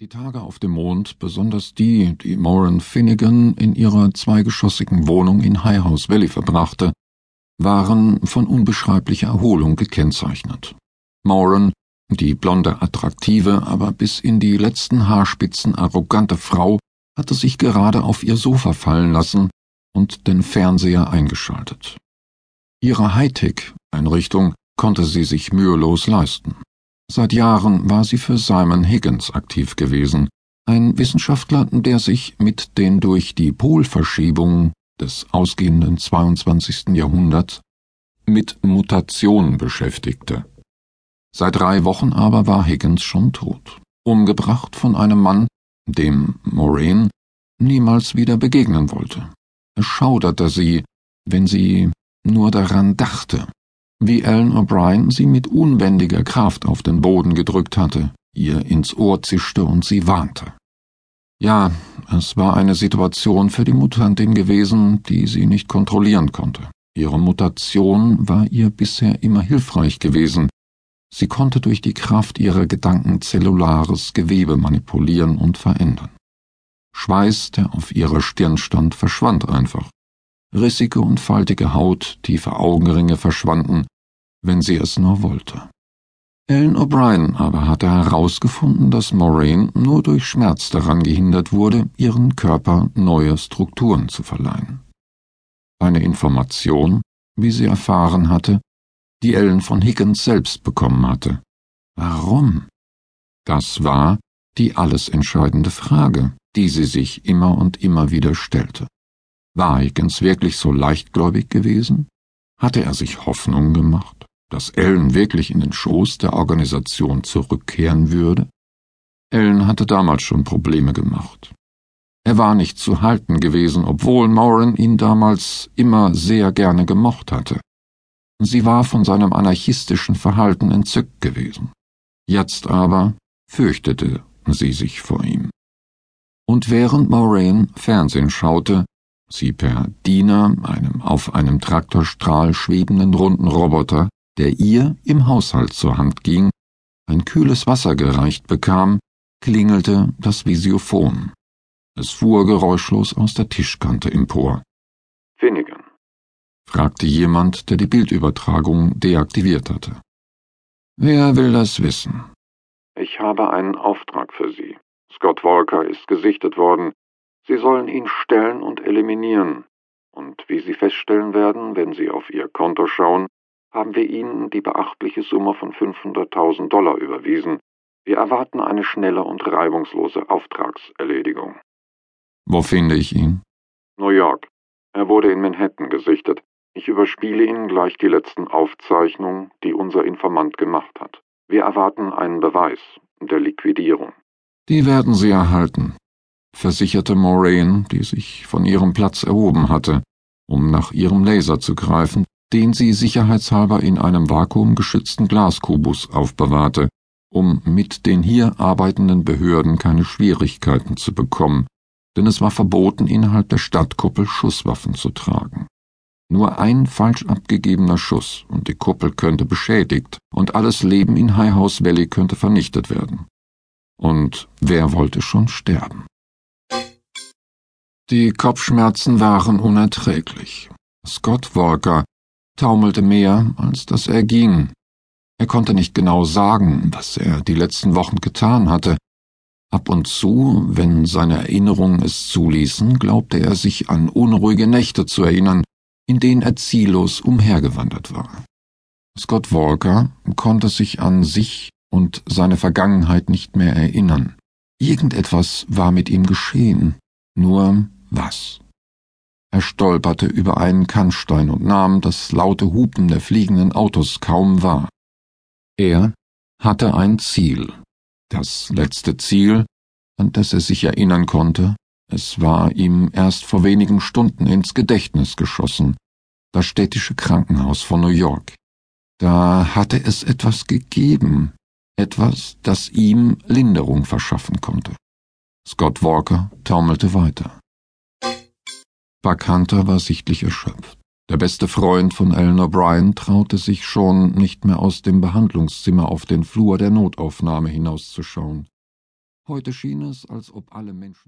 Die Tage auf dem Mond, besonders die, die Moran Finnegan in ihrer zweigeschossigen Wohnung in High House Valley verbrachte, waren von unbeschreiblicher Erholung gekennzeichnet. Moran, die blonde, attraktive, aber bis in die letzten Haarspitzen arrogante Frau, hatte sich gerade auf ihr Sofa fallen lassen und den Fernseher eingeschaltet. Ihre Hightech-Einrichtung konnte sie sich mühelos leisten. Seit Jahren war sie für Simon Higgins aktiv gewesen, ein Wissenschaftler, der sich mit den durch die Polverschiebung des ausgehenden 22. Jahrhunderts mit Mutationen beschäftigte. Seit drei Wochen aber war Higgins schon tot, umgebracht von einem Mann, dem Moraine niemals wieder begegnen wollte. Es schauderte sie, wenn sie nur daran dachte, wie Ellen O'Brien sie mit unbändiger Kraft auf den Boden gedrückt hatte, ihr ins Ohr zischte und sie warnte. Ja, es war eine Situation für die Mutantin gewesen, die sie nicht kontrollieren konnte. Ihre Mutation war ihr bisher immer hilfreich gewesen. Sie konnte durch die Kraft ihrer Gedanken zellulares Gewebe manipulieren und verändern. Schweiß, der auf ihrer Stirn stand, verschwand einfach. Rissige und faltige Haut, tiefe Augenringe verschwanden, wenn sie es nur wollte. Ellen O'Brien aber hatte herausgefunden, dass Moraine nur durch Schmerz daran gehindert wurde, ihren Körper neue Strukturen zu verleihen. Eine Information, wie sie erfahren hatte, die Ellen von Higgins selbst bekommen hatte. Warum? Das war die alles entscheidende Frage, die sie sich immer und immer wieder stellte. War Higgins wirklich so leichtgläubig gewesen? Hatte er sich Hoffnung gemacht, dass Ellen wirklich in den Schoß der Organisation zurückkehren würde? Ellen hatte damals schon Probleme gemacht. Er war nicht zu halten gewesen, obwohl Moran ihn damals immer sehr gerne gemocht hatte. Sie war von seinem anarchistischen Verhalten entzückt gewesen. Jetzt aber fürchtete sie sich vor ihm. Und während Moraine Fernsehen schaute, sie per Diener, einem auf einem Traktorstrahl schwebenden runden Roboter, der ihr im Haushalt zur Hand ging, ein kühles Wasser gereicht bekam, klingelte das Visiophon. Es fuhr geräuschlos aus der Tischkante empor. Finnegan, fragte jemand, der die Bildübertragung deaktiviert hatte. Wer will das wissen? Ich habe einen Auftrag für Sie. Scott Walker ist gesichtet worden, Sie sollen ihn stellen und eliminieren. Und wie Sie feststellen werden, wenn Sie auf Ihr Konto schauen, haben wir Ihnen die beachtliche Summe von 500.000 Dollar überwiesen. Wir erwarten eine schnelle und reibungslose Auftragserledigung. Wo finde ich ihn? New York. Er wurde in Manhattan gesichtet. Ich überspiele Ihnen gleich die letzten Aufzeichnungen, die unser Informant gemacht hat. Wir erwarten einen Beweis der Liquidierung. Die werden Sie erhalten versicherte Moraine, die sich von ihrem Platz erhoben hatte, um nach ihrem Laser zu greifen, den sie sicherheitshalber in einem vakuumgeschützten Glaskubus aufbewahrte, um mit den hier arbeitenden Behörden keine Schwierigkeiten zu bekommen, denn es war verboten, innerhalb der Stadtkuppel Schusswaffen zu tragen. Nur ein falsch abgegebener Schuss und die Kuppel könnte beschädigt und alles Leben in High House Valley könnte vernichtet werden. Und wer wollte schon sterben? Die Kopfschmerzen waren unerträglich. Scott Walker taumelte mehr, als dass er ging. Er konnte nicht genau sagen, was er die letzten Wochen getan hatte. Ab und zu, wenn seine Erinnerungen es zuließen, glaubte er sich an unruhige Nächte zu erinnern, in denen er ziellos umhergewandert war. Scott Walker konnte sich an sich und seine Vergangenheit nicht mehr erinnern. Irgendetwas war mit ihm geschehen, nur was. Er stolperte über einen Kannstein und nahm das laute Hupen der fliegenden Autos kaum wahr. Er hatte ein Ziel. Das letzte Ziel, an das er sich erinnern konnte, es war ihm erst vor wenigen Stunden ins Gedächtnis geschossen, das städtische Krankenhaus von New York. Da hatte es etwas gegeben, etwas, das ihm Linderung verschaffen konnte. Scott Walker taumelte weiter. Hunter war sichtlich erschöpft. Der beste Freund von Ellen O'Brien traute sich schon nicht mehr aus dem Behandlungszimmer auf den Flur der Notaufnahme hinauszuschauen. Heute schien es, als ob alle Menschen